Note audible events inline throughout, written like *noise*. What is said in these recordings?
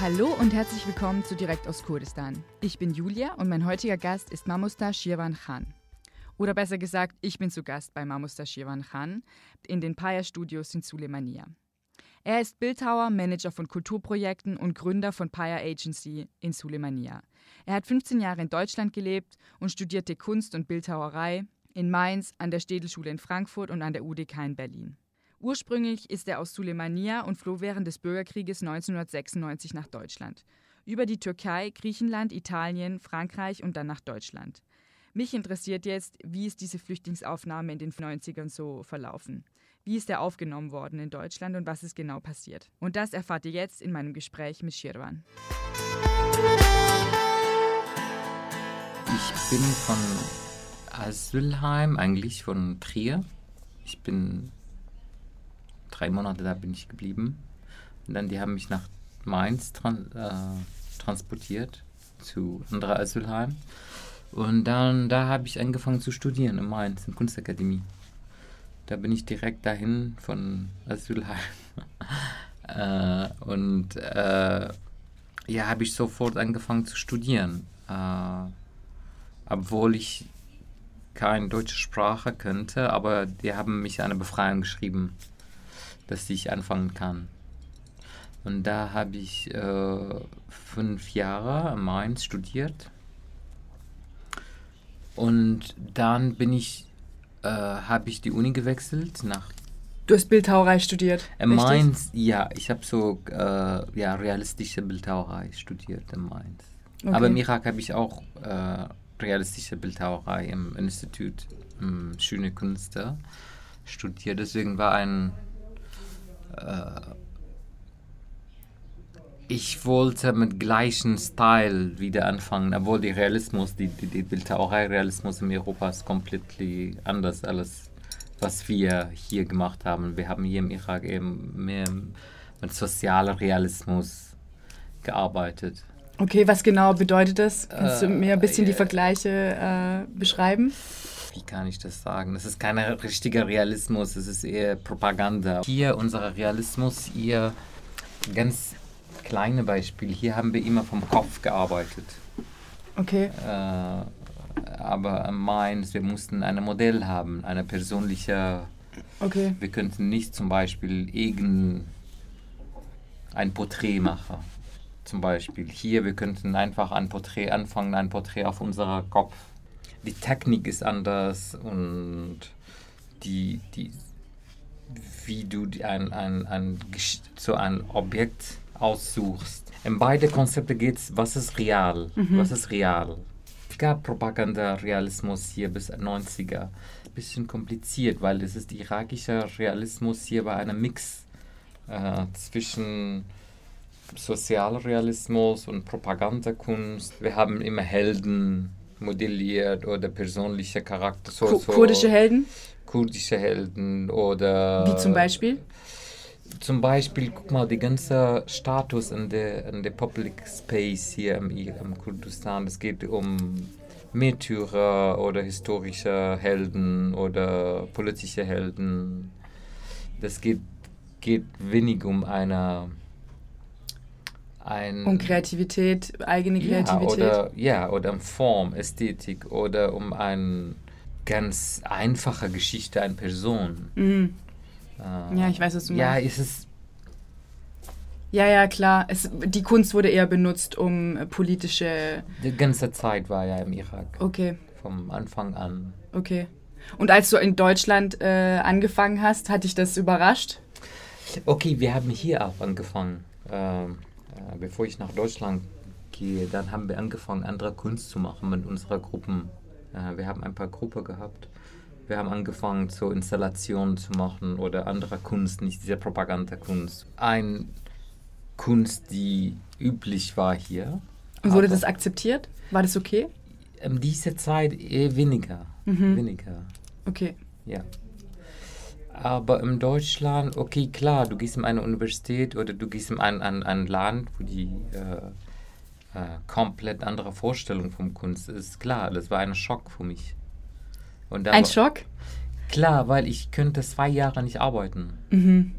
Hallo und herzlich willkommen zu Direkt aus Kurdistan. Ich bin Julia und mein heutiger Gast ist Mamusta Shirwan Khan. Oder besser gesagt, ich bin zu Gast bei Mamusta Shirwan Khan in den Paya Studios in Sulemania. Er ist Bildhauer, Manager von Kulturprojekten und Gründer von Paya Agency in Sulemania. Er hat 15 Jahre in Deutschland gelebt und studierte Kunst und Bildhauerei in Mainz, an der Städelschule in Frankfurt und an der UDK in Berlin. Ursprünglich ist er aus Sulemania und floh während des Bürgerkrieges 1996 nach Deutschland. Über die Türkei, Griechenland, Italien, Frankreich und dann nach Deutschland. Mich interessiert jetzt, wie ist diese Flüchtlingsaufnahme in den 90ern so verlaufen? Wie ist er aufgenommen worden in Deutschland und was ist genau passiert? Und das erfahrt ihr jetzt in meinem Gespräch mit Shirwan. Ich bin von Asylheim, eigentlich von Trier. Ich bin drei Monate da bin ich geblieben. Und dann die haben mich nach Mainz tran äh, transportiert zu anderer Asylheim. Und dann da habe ich angefangen zu studieren in Mainz, in Kunstakademie. Da bin ich direkt dahin von Asylheim. *laughs* äh, und äh, ja, habe ich sofort angefangen zu studieren. Äh, obwohl ich keine deutsche Sprache könnte, aber die haben mich eine Befreiung geschrieben dass ich anfangen kann. Und da habe ich äh, fünf Jahre in Mainz studiert. Und dann bin ich, äh, habe ich die Uni gewechselt nach. Du hast Bildhauerei studiert. In Mainz, ja, ich habe so äh, ja, realistische Bildhauerei studiert in Mainz. Okay. Aber im Irak habe ich auch äh, realistische Bildhauerei im Institut ähm, Schöne Künste studiert. Deswegen war ein äh, ich wollte mit gleichem Style wieder anfangen, obwohl der Realismus, die, die, die Bildhauerei-Realismus in Europa ist komplett anders als was wir hier gemacht haben. Wir haben hier im Irak eben mehr mit sozialem Realismus gearbeitet. Okay, was genau bedeutet das? Kannst äh, du mir ein bisschen äh, die Vergleiche äh, beschreiben? Wie kann ich das sagen? Das ist kein richtiger Realismus, es ist eher Propaganda. Hier unser Realismus, ihr ganz kleine Beispiel. Hier haben wir immer vom Kopf gearbeitet. Okay. Äh, aber meins, wir mussten ein Modell haben, eine persönliche. Okay. Wir könnten nicht zum Beispiel irgendein ein Porträt machen. Zum Beispiel hier, wir könnten einfach ein Porträt anfangen, ein Porträt auf unserer Kopf die Technik ist anders und die, die, wie du ein, ein, ein, so ein Objekt aussuchst. In beide Konzepte geht es, was ist real, mhm. was ist real. Es gab Propaganda-Realismus hier bis 90er. Bisschen kompliziert, weil es ist irakischer Realismus hier war ein Mix äh, zwischen Sozialrealismus und Propagandakunst. Wir haben immer Helden, modelliert oder persönliche Charakter. So, so kurdische Helden? Kurdische Helden oder. Wie zum Beispiel? Zum Beispiel, guck mal, die ganze Status in der, in der Public Space hier im, im Kurdistan. Es geht um Märtyrer oder historische Helden oder politische Helden. Das geht, geht wenig um eine ein... Um Kreativität, eigene Kreativität. Ja, oder, ja, oder um Form, Ästhetik oder um eine ganz einfache Geschichte einer Person. Mhm. Äh, ja, ich weiß, was du meinst. Ja, ist es... Ja, ja, klar. Es, die Kunst wurde eher benutzt, um politische... Die ganze Zeit war ja im Irak. Okay. Vom Anfang an. Okay. Und als du in Deutschland äh, angefangen hast, hat dich das überrascht? Okay, wir haben hier auch angefangen. Ähm, äh, bevor ich nach Deutschland gehe, dann haben wir angefangen, andere Kunst zu machen mit unserer Gruppen. Äh, wir haben ein paar Gruppen gehabt. Wir haben angefangen, so Installationen zu machen oder andere Kunst, nicht diese Propagandakunst. Eine Kunst, die üblich war hier. Und wurde das akzeptiert? War das okay? In dieser Zeit eher weniger. Mhm. Weniger. Okay. Ja. Aber in Deutschland, okay, klar, du gehst in eine Universität oder du gehst in ein, ein, ein Land, wo die äh, äh, komplett andere Vorstellung vom Kunst ist. Klar, das war ein Schock für mich. ein war, Schock? Klar, weil ich könnte zwei Jahre nicht arbeiten. Mhm.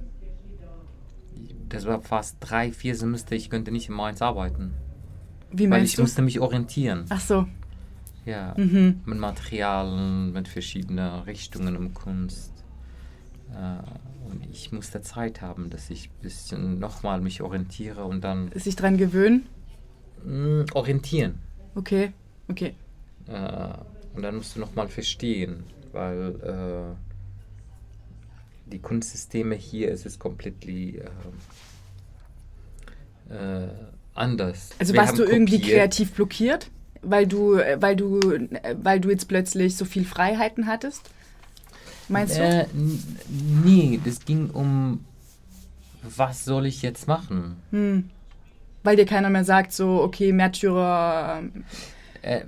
das war fast drei, vier Semester, ich könnte nicht in Mainz arbeiten. Wie Weil ich du? musste mich orientieren. Ach so. Ja, Mhm. mit Materialien, mit verschiedenen Richtungen um Kunst. Äh, und ich musste Zeit haben, dass ich ein bisschen nochmal mich orientiere und dann Sich dran gewöhnen? mh, orientieren. Okay. Okay. Äh, und dann musst du nochmal verstehen, weil äh, die Kunstsysteme hier ist es komplett äh, äh, anders. Also Wir warst du irgendwie kopiert. kreativ blockiert, weil du, weil du, weil du jetzt plötzlich so viel Freiheiten hattest? Meinst du? Äh, nee, das ging um, was soll ich jetzt machen? Hm. Weil dir keiner mehr sagt, so, okay, Märtyrer. ähm, Äh,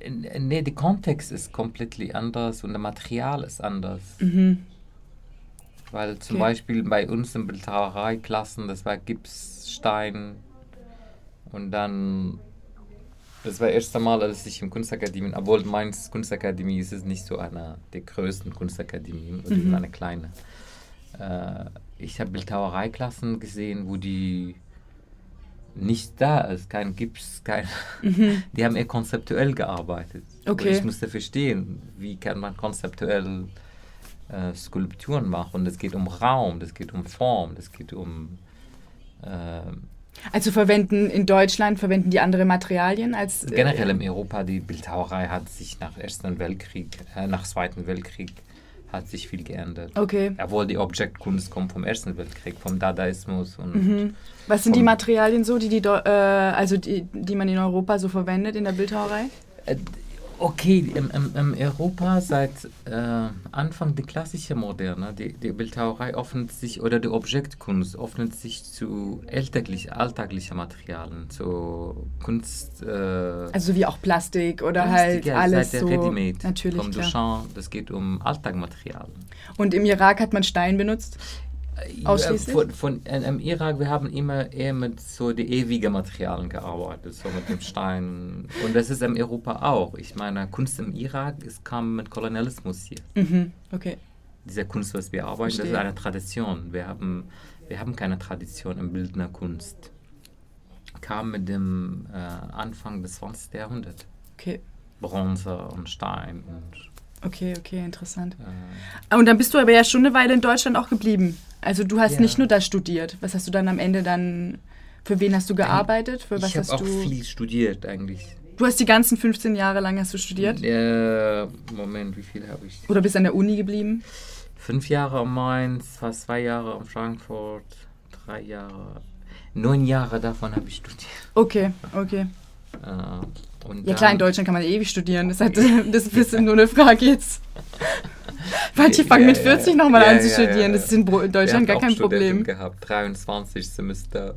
äh, nee, der Kontext ist komplett anders und das Material ist anders. Mhm. Weil zum Okay. Beispiel bei uns in Bildhauereiklassen, das war Gipsstein und dann, das war das erste Mal, als ich im Kunstakademie, obwohl Mainz Kunstakademie ist es nicht so eine der größten Kunstakademien, oder Mhm. eine kleine. Äh, ich habe Bildhauereiklassen gesehen, wo die nicht da ist, kein Gips, kein. *laughs* Die haben eher konzeptuell gearbeitet. Und Okay. ich musste verstehen, wie kann man konzeptuell äh, Skulpturen machen. Das geht um Raum, das geht um Form, das geht um. ähm, Also verwenden in Deutschland verwenden die andere Materialien als äh, generell in Europa, die Bildhauerei hat sich nach Ersten Weltkrieg, äh, nach Zweiten Weltkrieg, hat sich viel geändert. Okay. Obwohl die Objektkunst kommt vom Ersten Weltkrieg, vom Dadaismus und Mhm. Was sind die Materialien so, die, die, äh, also die, die man in Europa so verwendet in der Bildhauerei? Okay, im, im, im Europa seit äh, Anfang der klassischen Moderne, die, die Bildhauerei öffnet sich, oder die Objektkunst öffnet sich zu alltäglich, alltäglichen Materialien, zu Kunst. Äh, Also wie auch Plastik oder Plastik, halt ja, alles seit so. der Ready-Made, Natürlich, vom. Duchamp, das geht um Alltagmaterialien. Und im Irak hat man Stein benutzt? Äh, Ausschließlich? Von, von, Im Irak, wir haben immer eher mit so die ewigen Materialien gearbeitet, so mit dem Stein. Und das ist in Europa auch. Ich meine, Kunst im Irak, es kam mit Kolonialismus hier. Mhm. Okay. Diese Kunst, was wir arbeiten, das ist Verstehe. eine Tradition. Wir haben, wir haben keine Tradition in bildender Kunst. Kam mit dem äh, Anfang des 20. Jahrhunderts. Okay. Bronze und Stein und Okay, okay, interessant. äh, Ah, Und dann bist du aber ja schon eine Weile in Deutschland auch geblieben. Also du hast Ja. nicht nur da studiert. Was hast du dann am Ende dann, für wen hast du gearbeitet? Für was ich habe hast auch du? viel studiert eigentlich. Du hast die ganzen 15 Jahre lang hast du studiert? Äh, Moment, wie viel habe ich? Oder bist an der Uni geblieben? Fünf Jahre in Mainz, fast zwei Jahre in Frankfurt, drei Jahre, neun Jahre davon habe ich studiert. Okay, okay. Äh, Ja klar, in Deutschland kann man ewig studieren. Das, hat, *laughs* das ist ein bisschen nur eine Frage jetzt. *laughs* *laughs* Manche fangen Ja, mit ja, 40 ja. nochmal Ja, an zu ja, studieren. ja. Das ist in Deutschland gar kein Studenten Problem. gehabt, 23 Semester.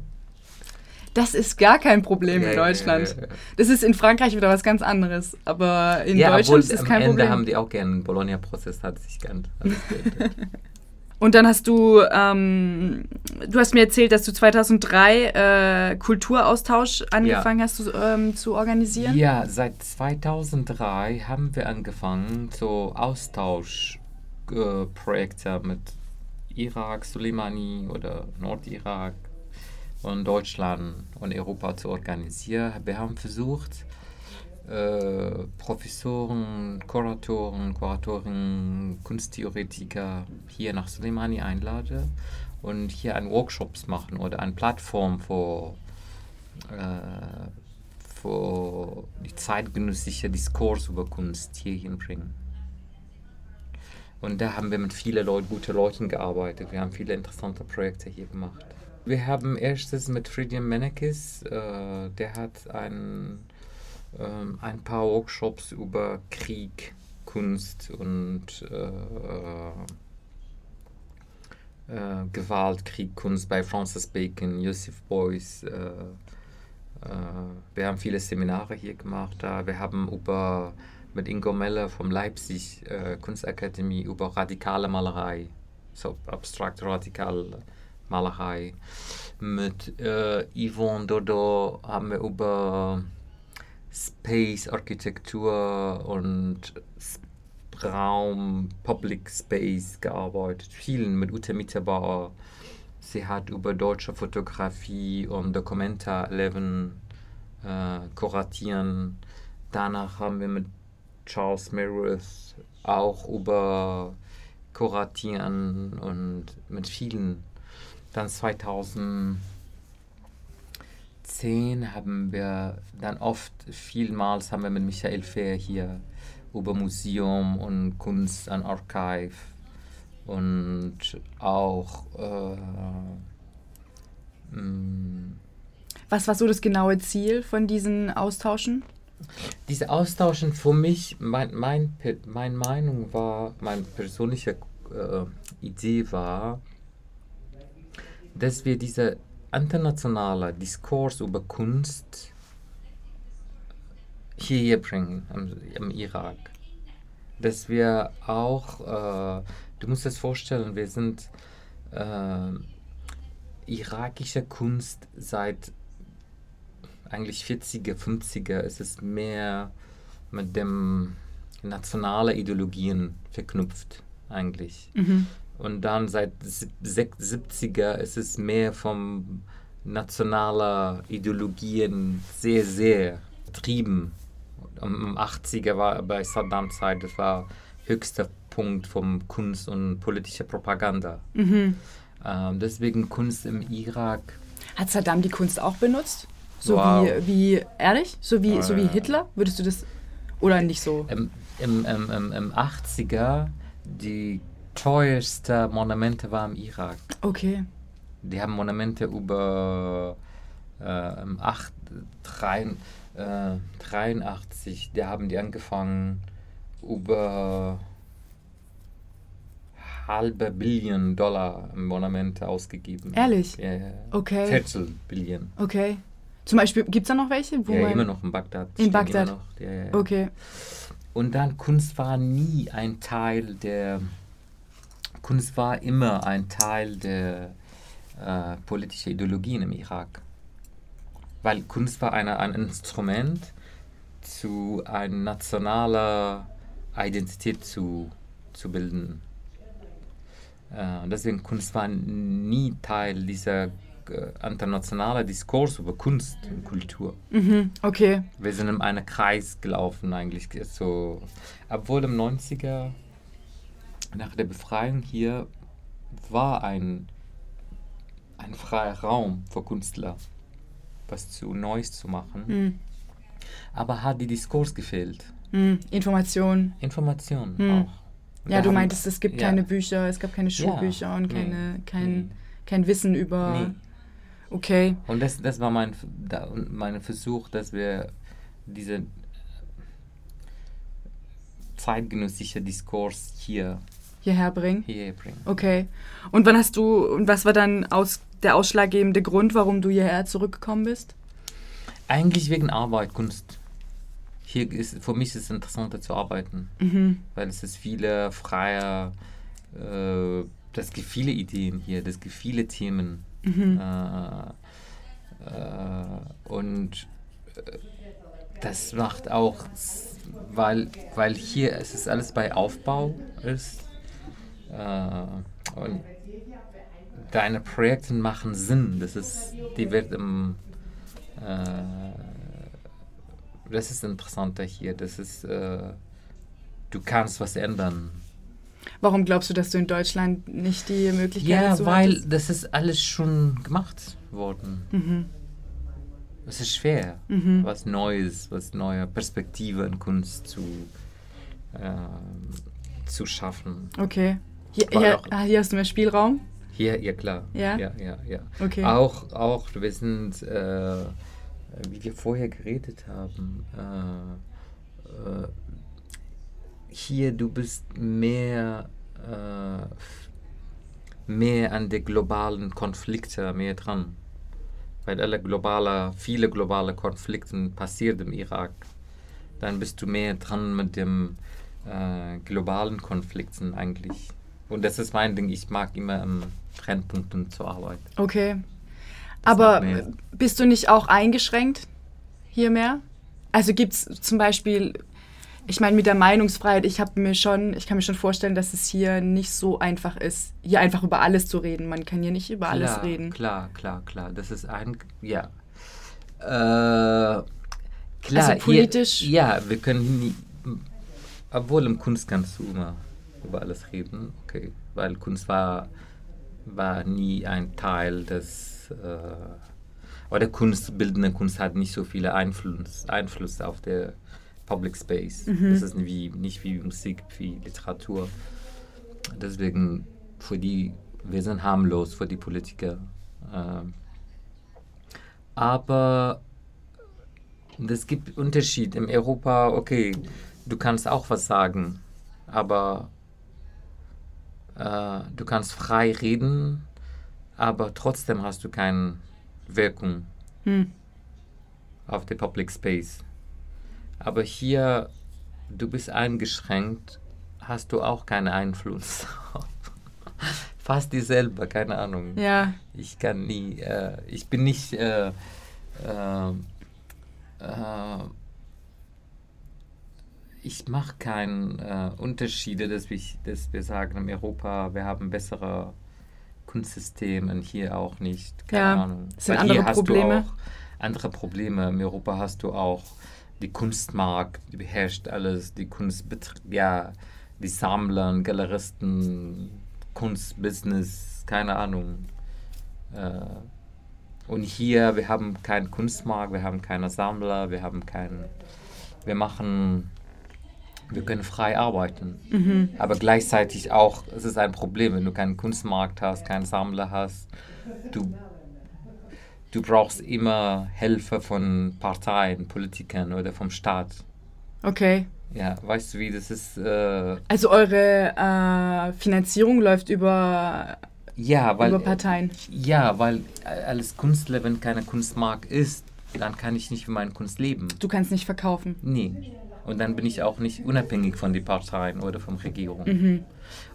Das ist gar kein Problem Ja, in ja, Deutschland. ja, ja. Das ist in Frankreich wieder was ganz anderes. Aber in ja, Deutschland obwohl ist es am kein Ende Problem. haben die auch gerne einen Bologna-Prozess, hat sich alles geändert. *laughs* Und dann hast du, ähm, du hast mir erzählt, dass du 2003 äh, Kulturaustausch angefangen hast zu, ähm, zu organisieren. Ja, seit 2003 haben wir angefangen, so Austauschprojekte äh, Projekte mit Irak, Soleimani oder Nordirak und Deutschland und Europa zu organisieren. Wir haben versucht, äh, Professoren, Kuratoren, Kuratorinnen, Kunsttheoretiker hier nach Soleimani einladen und hier ein Workshops machen oder eine Plattform für, äh, für die zeitgenössische Diskurs über Kunst hier hinbringen. Und da haben wir mit vielen Leuten, guten Leuten gearbeitet. Wir haben viele interessante Projekte hier gemacht. Wir haben erstes mit Friedrich Menekes, äh, der hat ein, ähm, ein paar Workshops über Krieg, Kunst und äh, äh, Gewalt, Krieg, Kunst bei Francis Bacon, Joseph Beuys. Äh, äh, wir haben viele Seminare hier gemacht. Da. Wir haben über, mit Ingo Meller vom Leipzig äh, Kunstakademie über radikale Malerei, so abstrakt radikale Malerei. Mit äh, Yvonne Dodo haben wir über Space Architektur und Raum, Public Space gearbeitet. Vielen mit Ute Mitterbauer sie hat über deutsche Fotografie und Documenta 11 äh, kuratieren. Danach haben wir mit Charles Meredith auch über kuratieren und mit vielen. Dann 2010 haben wir dann oft, vielmals haben wir mit Michael Fehr hier über Museum und Kunst an Archive und auch äh, mm, was war so das genaue Ziel von diesen Austauschen? Diese Austauschen für mich, mein, mein, meine Meinung war, meine persönliche äh, Idee war, dass wir diese internationale Diskurs über Kunst hierher bringen im, im Irak. Dass wir auch, äh, du musst es vorstellen, wir sind äh, irakische Kunst seit eigentlich 40er, 50er ist es mehr mit dem nationalen Ideologien verknüpft eigentlich. Mhm. Und dann seit 70er ist es mehr vom nationaler Ideologien sehr, sehr getrieben. Im 80er war bei Saddam Zeit, das war höchster Punkt vom Kunst und politischer Propaganda. Mhm. Ähm, deswegen Kunst im Irak. Hat Saddam die Kunst auch benutzt? So wow. wie, wie, ehrlich? So wie, oh, so wie. Hitler? Würdest du das, oder nicht so? Im, im, im, im 80er, die teuerste Monumente war im Irak. Okay. Die haben Monumente über äh, im 8, 3, äh, 83, die haben die angefangen über halbe Billion Dollar Monumente ausgegeben. Ehrlich? Ja, ja. Okay. Viertel Billion. Okay. Zum Beispiel, gibt es da noch welche? Wo ja, immer noch in Bagdad. In Bagdad. Ja, ja, okay. Und dann, Kunst war nie ein Teil der, Kunst war immer ein Teil der äh, politischen Ideologien im Irak. Weil Kunst war eine, ein Instrument, zu einer nationalen Identität zu, zu bilden. Äh, deswegen Kunst war nie Teil dieser internationaler Diskurs über Kunst und Kultur. Mhm, okay. Wir sind in einem Kreis gelaufen eigentlich. So, obwohl im 90er, nach der Befreiung hier, war ein, ein freier Raum für Künstler, was zu Neues zu machen. Mhm. Aber hat die Diskurs gefehlt. Mhm. Information. Information mhm. auch. Ja, du meintest, es gibt ja. keine Bücher, es gab keine Schulbücher ja, und keine, nee, kein, nee. kein Wissen über nee. Okay. Und das, das war mein, mein Versuch, dass wir diese zeitgenössische Diskurs hier hierher bringen. Hierher bringen. Okay. Und wann hast du und was war dann aus, der ausschlaggebende Grund, warum du hierher zurückgekommen bist? Eigentlich wegen Arbeit, Kunst. Hier ist für mich ist es interessanter zu arbeiten, mhm. weil es ist viele freie, äh, das gibt viele Ideen hier, das gibt viele Themen. Mhm. Äh, äh, und äh, das macht auch, weil, weil hier es ist alles bei Aufbau ist äh, und deine Projekte machen Sinn. Das ist, die wird im, äh, das ist interessanter hier. Das ist, äh, du kannst was ändern. Warum glaubst du, dass du in Deutschland nicht die Möglichkeit dazu Ja, weil hattest? das ist alles schon gemacht worden. Mhm. Es ist schwer, mhm. was Neues, was neue Perspektive in Kunst zu, äh, zu schaffen. Okay. Hier, hier, ah, hier, hast du mehr Spielraum? Hier, ja klar. Ja, ja, ja. ja. Okay. Auch, auch, wir sind, äh, wie wir vorher geredet haben, äh, äh hier du bist mehr, äh, mehr an den globalen Konflikten mehr dran. Weil alle globale, viele globale Konflikte passieren im Irak. Dann bist du mehr dran mit dem äh, globalen Konflikten eigentlich. Und das ist mein Ding, ich mag immer im Trennpunkten zu arbeiten. Okay. Das Aber bist du nicht auch eingeschränkt hier mehr? Also gibt es zum Beispiel ich meine, mit der Meinungsfreiheit, ich habe mir schon, ich kann mir schon vorstellen, dass es hier nicht so einfach ist, hier einfach über alles zu reden. Man kann hier nicht über klar, alles reden. Klar, klar, klar. Das ist ein, ja. Äh, klar, Also politisch- Hier, ja, wir können nie, obwohl im Kunst kannst du immer über alles reden, okay, weil Kunst war, war nie ein Teil des, äh, oder Kunst, bildende Kunst hat nicht so viele Einfluss, Einfluss auf der Public Space. Das ist wie, nicht wie Musik, wie Literatur. Deswegen, für die, wir sind harmlos für die Politiker. Ähm, aber es gibt Unterschied. In Europa, okay, du kannst auch was sagen, aber äh, du kannst frei reden, aber trotzdem hast du keine Wirkung Hm. auf der Public Space. Aber hier, du bist eingeschränkt, hast du auch keinen Einfluss. *laughs* Fast dieselbe, keine Ahnung. Ja, Ich kann nie, äh, ich bin nicht, äh, äh, äh, ich mache keine äh, Unterschiede, dass wir, dass wir sagen, in Europa, wir haben bessere Kunstsysteme und hier auch nicht. Keine Ja, Ahnung. sind Weil hier andere hast Probleme. Du auch andere Probleme. In Europa hast du auch die Kunstmarkt, die beherrscht alles, die Kunstbetrieb, ja, die Sammler, Galeristen, Kunstbusiness, keine Ahnung. Äh, und hier, wir haben keinen Kunstmarkt, wir haben keine Sammler, wir haben keinen, wir machen, wir können frei arbeiten. Mhm. Aber gleichzeitig auch, es ist ein Problem, wenn du keinen Kunstmarkt hast, keinen Sammler hast, du, du brauchst immer Hilfe von Parteien, Politikern oder vom Staat. okay. Ja, weißt du wie, das ist, äh, Also eure äh, Finanzierung läuft über, ja, weil, über Parteien. ja, weil als Künstler, wenn keine Kunstmarkt ist, dann kann ich nicht für meine Kunst leben. Du kannst nicht verkaufen. Nee. Und dann bin ich auch nicht unabhängig von den Parteien oder von Regierung. Mhm.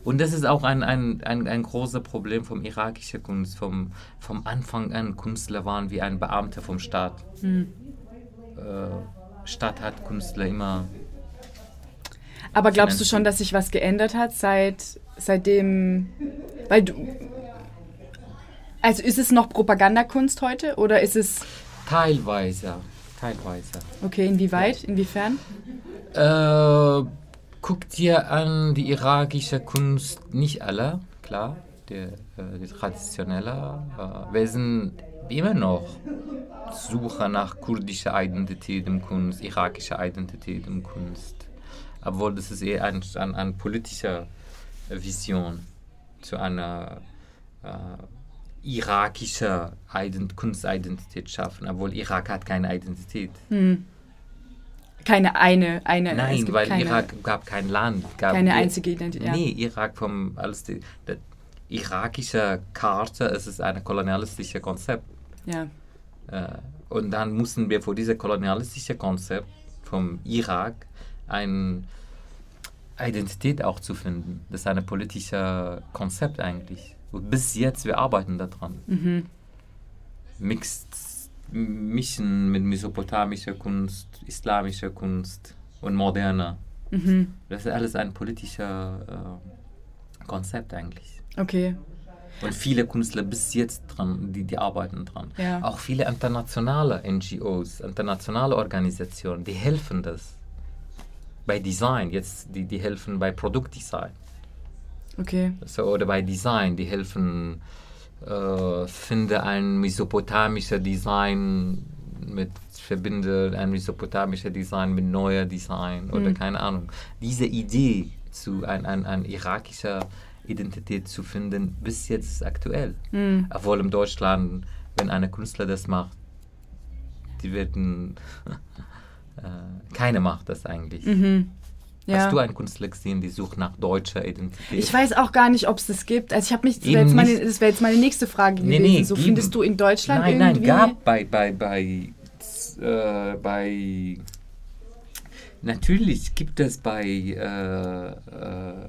Und das ist auch ein, ein, ein, ein großes Problem vom irakischen Kunst. Vom, vom Anfang an Künstler waren wie ein Beamter vom Staat. Mhm. Äh, Staat hat Künstler immer. Aber glaubst du schon, dass sich was geändert hat seit seitdem? Weil du. Also ist es noch Propagandakunst heute oder ist es. Teilweise. Teilweise. Okay, inwieweit? Inwiefern? Äh, guck dir an die irakische Kunst, nicht alle, klar, die, äh, die traditionelle. Äh, wir sind immer noch Suche nach kurdischer Identität im Kunst, irakischer Identität im Kunst. Obwohl das ist eher eine ein, ein politische Vision zu einer äh, irakischer Ident Kunstidentität schaffen, obwohl Irak hat keine Identität. Hm. Keine eine, eine. Nein, weil keine, Irak gab kein Land. Gab keine einzige Identität. Nee, Irak vom alles die, die irakische Karte, es ist ein kolonialistisches Konzept. ja. Äh, und dann mussten wir vor diesem kolonialistischen Konzept vom Irak eine Identität auch zu finden. Das ist ein politisches Konzept eigentlich. Bis jetzt, wir arbeiten daran. Mhm. Mixed, mischen mit mesopotamischer Kunst, islamischer Kunst und moderner. Mhm. Das ist alles ein politisches äh, Konzept eigentlich. Okay. Und viele Künstler bis jetzt dran, die, die arbeiten dran. Ja. Auch viele internationale NGOs, internationale Organisationen, die helfen das. Bei Design, jetzt die, die helfen bei Produktdesign. Okay. So, oder bei Design, die helfen, äh, finde ein mesopotamischer Design mit, verbinde ein mesopotamischer Design mit neuer Design oder Mhm. keine Ahnung. Diese Idee zu ein, ein, ein irakischer Identität zu finden, bis jetzt ist aktuell. Hm. Obwohl in Deutschland, wenn eine Künstler das macht, die werden, *laughs* äh, keine macht das eigentlich. Mhm. Ja. Hast du einen Künstler gesehen, die sucht nach deutscher Identität? Ich weiß auch gar nicht, ob es das gibt. Also ich habe mich, das wäre jetzt, meine- das wär jetzt meine nächste Frage Nee, gewesen. nee, so geben. findest du in Deutschland Nein, irgendwie? nein, gab bei, bei, bei, äh, bei, natürlich gibt es bei, äh, äh,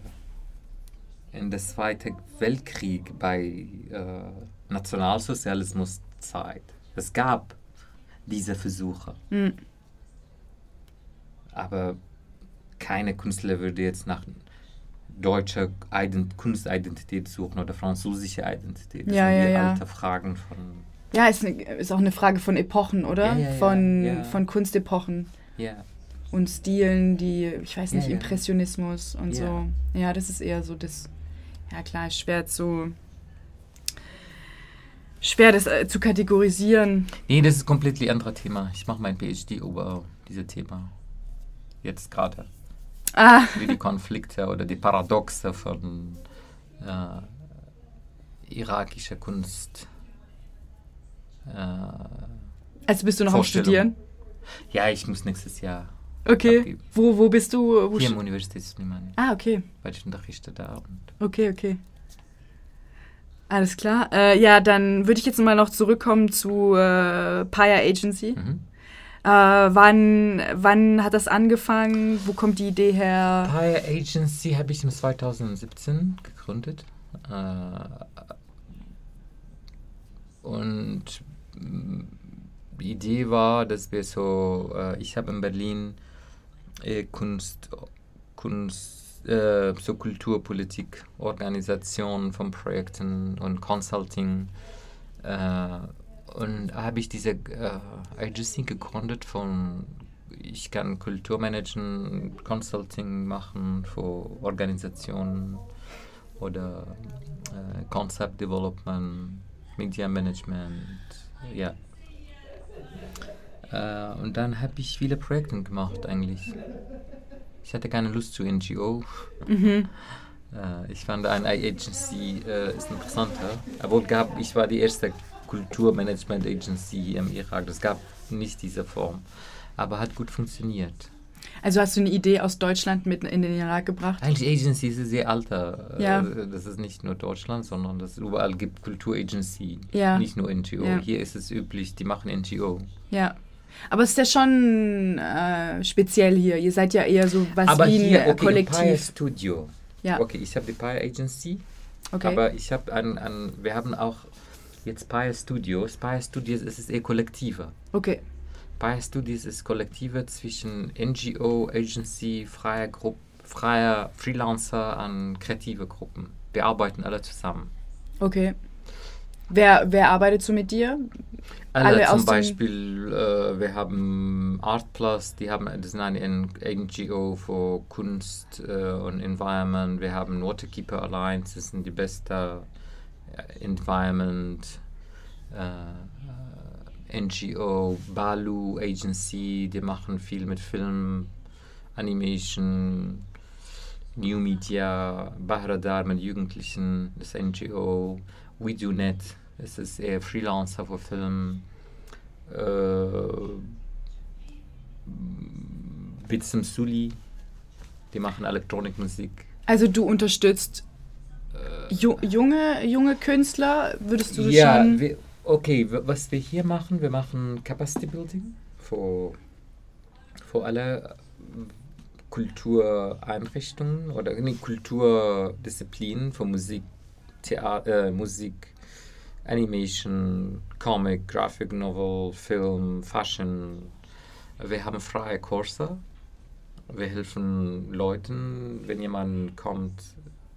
in der Zweiten Weltkrieg, bei äh, Nationalsozialismuszeit, es gab diese Versuche. Hm. Aber keine Künstler würde jetzt nach deutscher Ident Kunstidentität suchen oder französische Identität. Das Ja, sind ja, die ja. alte Fragen von. Ja, ist, ne, ist auch eine Frage von Epochen, oder? Ja, ja, von, von Kunstepochen Ja, und Stilen, die, ich weiß nicht. Impressionismus und so. Ja, das ist eher so das, ja klar, ist schwer zu, schwer das äh, zu kategorisieren. Nee, das ist ein komplett anderes Thema. Ich mache mein PhD über dieses Thema. Jetzt gerade. Ah, Wie die Konflikte oder die Paradoxe von äh, irakischer Kunst. Äh, also bist du noch am. Studieren? ja, ich muss nächstes Jahr Okay. abgeben. Wo, wo bist du? Wo Hier im Universitätslimani, ah, okay. weil ich unterrichte da. Und Okay, okay. Alles klar. Äh, ja, dann würde ich jetzt mal noch zurückkommen zu äh, Paya Agency. mhm. Äh, wann, wann hat das angefangen? Wo kommt die Idee her? Pie Agency habe ich im 2017 gegründet. Äh, und mm, die Idee war, dass wir so, äh, ich habe in Berlin äh, Kunst, Kunst, äh, so Kulturpolitik, Organisation von Projekten und Consulting. Und habe ich diese äh, Agency gegründet von ich kann Kulturmanagen, Consulting machen für Organisationen oder äh, Concept Development, Media Management, ja. Äh, und dann habe ich viele Projekte gemacht eigentlich. Ich hatte keine Lust zu NGO. Mhm. *laughs* Äh, ich fand eine Agency äh, ist interessanter. Aber gab, ich war die erste Kulturmanagement Agency hier im Irak. Das gab nicht diese Form. Aber hat gut funktioniert. Also hast du eine Idee aus Deutschland mit in den Irak gebracht? Eigentlich Agency ist sehr alter. Ja. Äh, Das ist nicht nur Deutschland, sondern das überall gibt Kulturagency. Ja. Nicht nur NGO. Ja. Hier ist es üblich, die machen NGO. Ja. Aber es ist ja schon äh, speziell hier. Ihr seid ja eher so was Aber wie ein hier, äh, okay, Empire Kollektiv. Studio. Ja, Okay, ich habe die Pire Agency. okay. Aber ich habe an, an, wir haben auch jetzt Pire Studios. Pire Studios ist es eher kollektiver. okay. Pire Studios ist kollektiver zwischen NGO, Agency, freier Gruppe, freier Freelancer an kreative Gruppen. Wir arbeiten alle zusammen. Okay. Wer, wer arbeitet so mit dir? Alle, Alle zum Beispiel, äh, wir haben Art Plus, die haben, das ist eine NGO für Kunst äh, und Environment. Wir haben Waterkeeper Alliance, das sind die beste äh, Environment äh, NGO. Balu Agency, die machen viel mit Film, Animation, New Media, Bahradar mit Jugendlichen, das NGO. We Do Net, es ist eher Freelancer für Film. Äh, Bitsum Suli, die machen Elektronikmusik. Also du unterstützt ju junge, junge Künstler, würdest du das Ja, schon... wir, okay, was wir hier machen, wir machen Capacity Building für, für alle äh, Kultureinrichtungen oder nee, Kulturdisziplinen für Musik, Theater, äh, Musik, Animation, Comic, Graphic Novel, Film, Fashion. Wir haben freie Kurse. Wir helfen Leuten, wenn jemand kommt,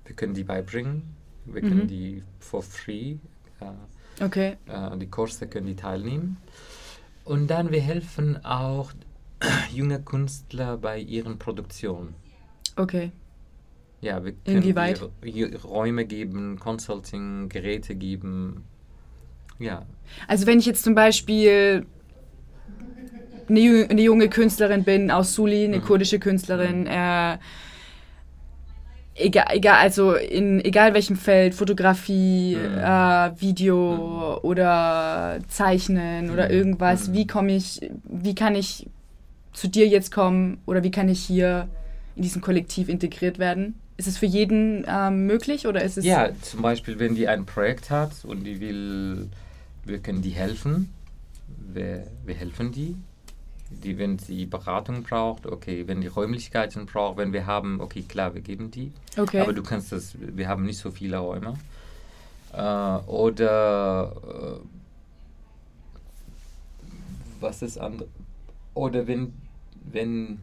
wir können die beibringen. Wir können Mhm. die for free, äh, Okay, äh, die Kurse können die teilnehmen. Und dann wir helfen auch *clears throat* junge Künstler bei ihren Produktionen. okay. Ja, wir können Inwieweit? Räume geben, Consulting, Geräte geben. Ja, Also wenn ich jetzt zum Beispiel eine, ju- eine junge Künstlerin bin aus Suli, eine Mhm. kurdische Künstlerin, äh, egal, egal, also in egal welchem Feld, Fotografie, Mhm. äh, Video oder Zeichnen oder Mhm. irgendwas, Mhm. wie komme ich, wie kann ich zu dir jetzt kommen oder wie kann ich hier in diesem Kollektiv integriert werden? Ist es für jeden ähm, möglich oder ist es ja, zum Beispiel, wenn die ein Projekt hat und die will, wir können die helfen. Wir, wir helfen die. Die, wenn sie Beratung braucht, okay, wenn die Räumlichkeiten braucht, wenn wir haben, okay, klar, wir geben die. okay? Aber du kannst das, wir haben nicht so viele Räume. Äh, oder äh, was ist andere? Oder wenn, wenn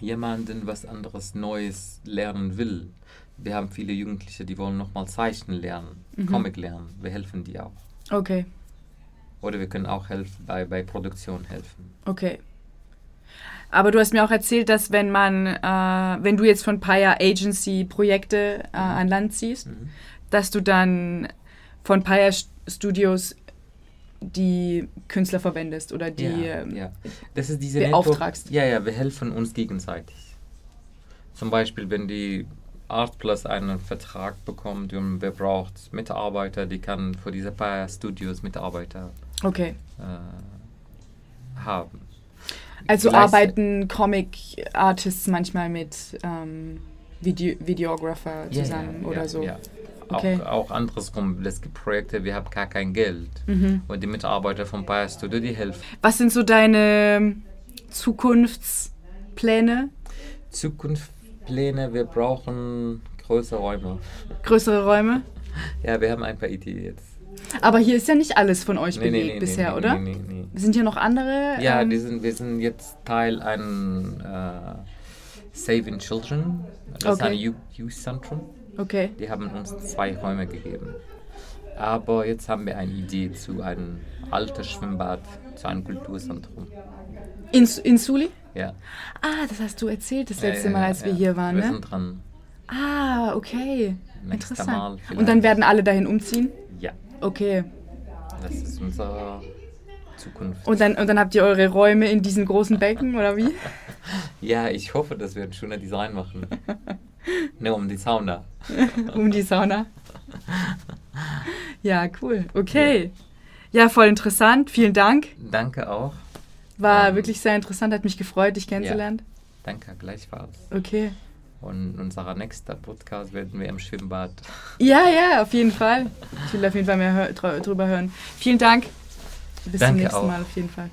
jemanden was anderes Neues lernen will. Wir haben viele Jugendliche, die wollen nochmal Zeichnen lernen, Mhm. Comic lernen. Wir helfen die auch. Okay, Oder wir können auch helfen, bei, bei Produktion helfen. okay. Aber du hast mir auch erzählt, dass wenn man, äh, wenn du jetzt von Paya Agency Projekte äh, an Land ziehst, Mhm. dass du dann von Paya St- Studios die Künstler verwendest oder die. ja, ähm, ja. Das ist diese beauftragst. Network- Ja, ja, wir helfen uns gegenseitig. Zum Beispiel, wenn die Art Plus einen Vertrag bekommt und wir braucht Mitarbeiter, die kann für diese paar Studios Mitarbeiter Okay. äh, haben. Also Gleichzei- arbeiten Comic-Artists manchmal mit ähm, Video Videographer zusammen ja, oder ja, so. Ja. Okay. Auch, auch andersrum, es gibt Projekte, wir haben gar kein Geld. Mhm. Und die Mitarbeiter vom Bayer Studio, die helfen. Was sind so deine Zukunftspläne? Zukunftspläne, wir brauchen größere Räume. Größere Räume? *laughs* Ja, wir haben ein paar Ideen jetzt. Aber hier ist ja nicht alles von euch Nee, belegt nee, bisher, nee, oder? Nee, nee, nee. Sind hier noch andere? Ja, ähm, sind, wir sind jetzt Teil ein äh, Saving Children. Das ist Okay. ein Youth Youth Zentrum. Okay. Die haben uns zwei Räume gegeben. Aber jetzt haben wir eine Idee zu einem alten Schwimmbad, zu einem Kulturzentrum. In, in Suli? Ja. Ah, das hast du erzählt das letzte ja, Mal, ja, als wir ja. hier waren, Wir ne? sind dran. Ah, okay. Nächstes Interessant. Mal Und dann werden alle dahin umziehen? Ja, Okay. das ist unsere Zukunft. Und dann, und dann habt ihr eure Räume in diesen großen Becken, oder wie? *laughs* Ja, ich hoffe, dass wir ein schönes Design machen. *laughs* ne, um die Sauna. *laughs* um die Sauna. Ja, cool. Okay. Ja, voll interessant. Vielen Dank. Danke auch. War Ähm, wirklich sehr interessant. Hat mich gefreut, dich kennenzulernen. Danke gleichfalls. Okay. Und unser nächster Podcast werden wir im Schwimmbad. Ja, ja, auf jeden Fall. Ich will auf jeden Fall mehr hör drü- drüber hören. Vielen Dank. Bis zum Danke nächsten auch. Mal auf jeden Fall.